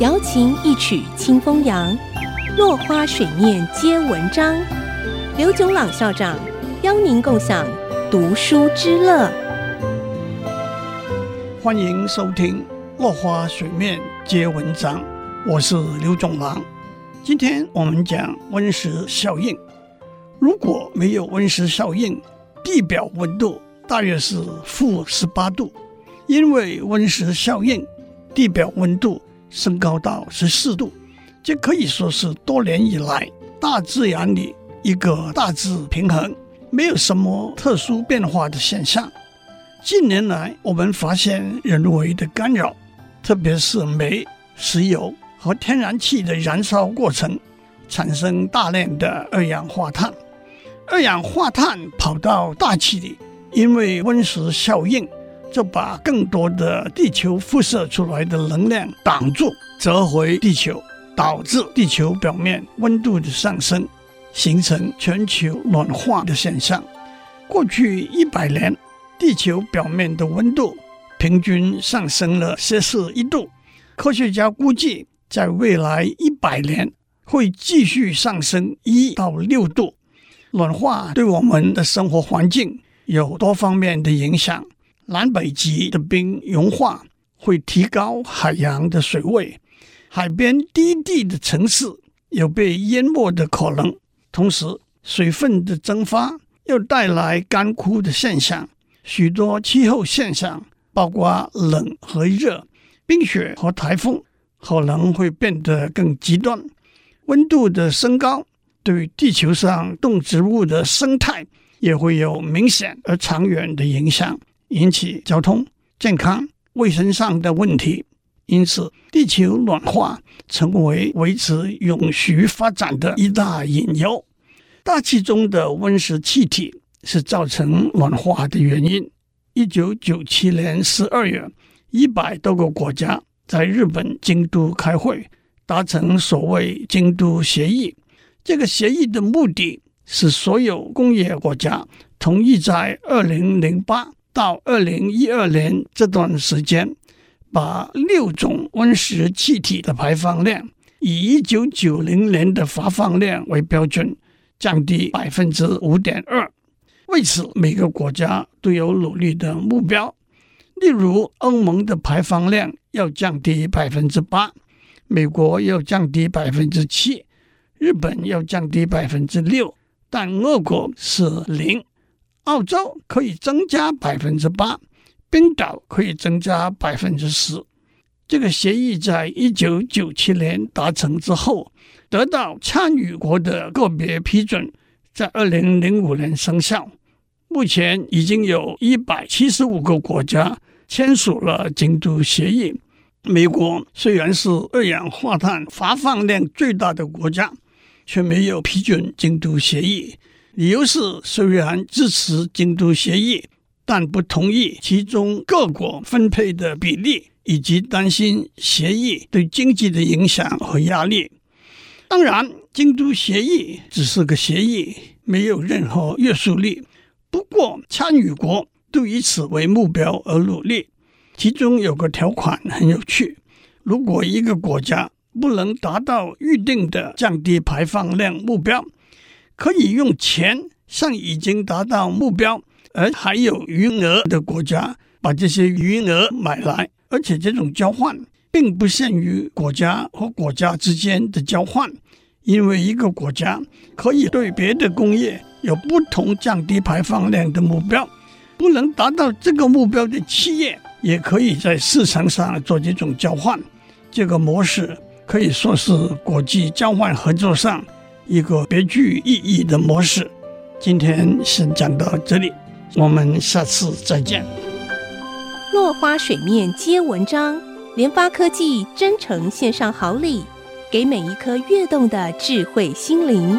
瑶琴一曲清风扬，落花水面皆文章。刘炯朗校长邀您共享读书之乐。欢迎收听《落花水面皆文章》，我是刘炯朗。今天我们讲温室效应。如果没有温室效应，地表温度大约是负十八度。因为温室效应，地表温度升高到十四度，这可以说是多年以来大自然里一个大致平衡，没有什么特殊变化的现象。近年来，我们发现人为的干扰，特别是煤、石油和天然气的燃烧过程，产生大量的二氧化碳。二氧化碳跑到大气里，因为温室效应，就把更多的地球辐射出来的能量挡住，折回地球，导致地球表面温度的上升，形成全球暖化的现象。过去一百年，地球表面的温度平均上升了摄氏一度，科学家估计，在未来一百年会继续上升一到六度。暖化对我们的生活环境有多方面的影响。南北极的冰融化会提高海洋的水位，海边低地的城市有被淹没的可能。同时，水分的蒸发又带来干枯的现象。许多气候现象，包括冷和热、冰雪和台风，可能会变得更极端。温度的升高。对地球上动植物的生态也会有明显而长远的影响，引起交通、健康、卫生上的问题。因此，地球暖化成为维持永续发展的一大隐忧。大气中的温室气体是造成暖化的原因。一九九七年十二月，一百多个国家在日本京都开会，达成所谓京都协议。这个协议的目的是所有工业国家同意在二零零八到二零一二年这段时间，把六种温室气体的排放量以一九九零年的发放量为标准，降低百分之五点二。为此，每个国家都有努力的目标。例如，欧盟的排放量要降低百分之八，美国要降低百分之七。日本要降低百分之六，但俄国是零。澳洲可以增加百分之八，冰岛可以增加百分之十。这个协议在一九九七年达成之后，得到参与国的个别批准，在二零零五年生效。目前已经有一百七十五个国家签署了京都协议。美国虽然是二氧化碳发放量最大的国家。却没有批准京都协议，理由是虽然支持京都协议，但不同意其中各国分配的比例，以及担心协议对经济的影响和压力。当然，京都协议只是个协议，没有任何约束力。不过，参与国都以此为目标而努力。其中有个条款很有趣：如果一个国家，不能达到预定的降低排放量目标，可以用钱向已经达到目标而还有余额的国家把这些余额买来，而且这种交换并不限于国家和国家之间的交换，因为一个国家可以对别的工业有不同降低排放量的目标，不能达到这个目标的企业也可以在市场上做这种交换，这个模式。可以说是国际交换合作上一个别具意义的模式。今天先讲到这里，我们下次再见。落花水面皆文章，联发科技真诚献上好礼，给每一颗跃动的智慧心灵。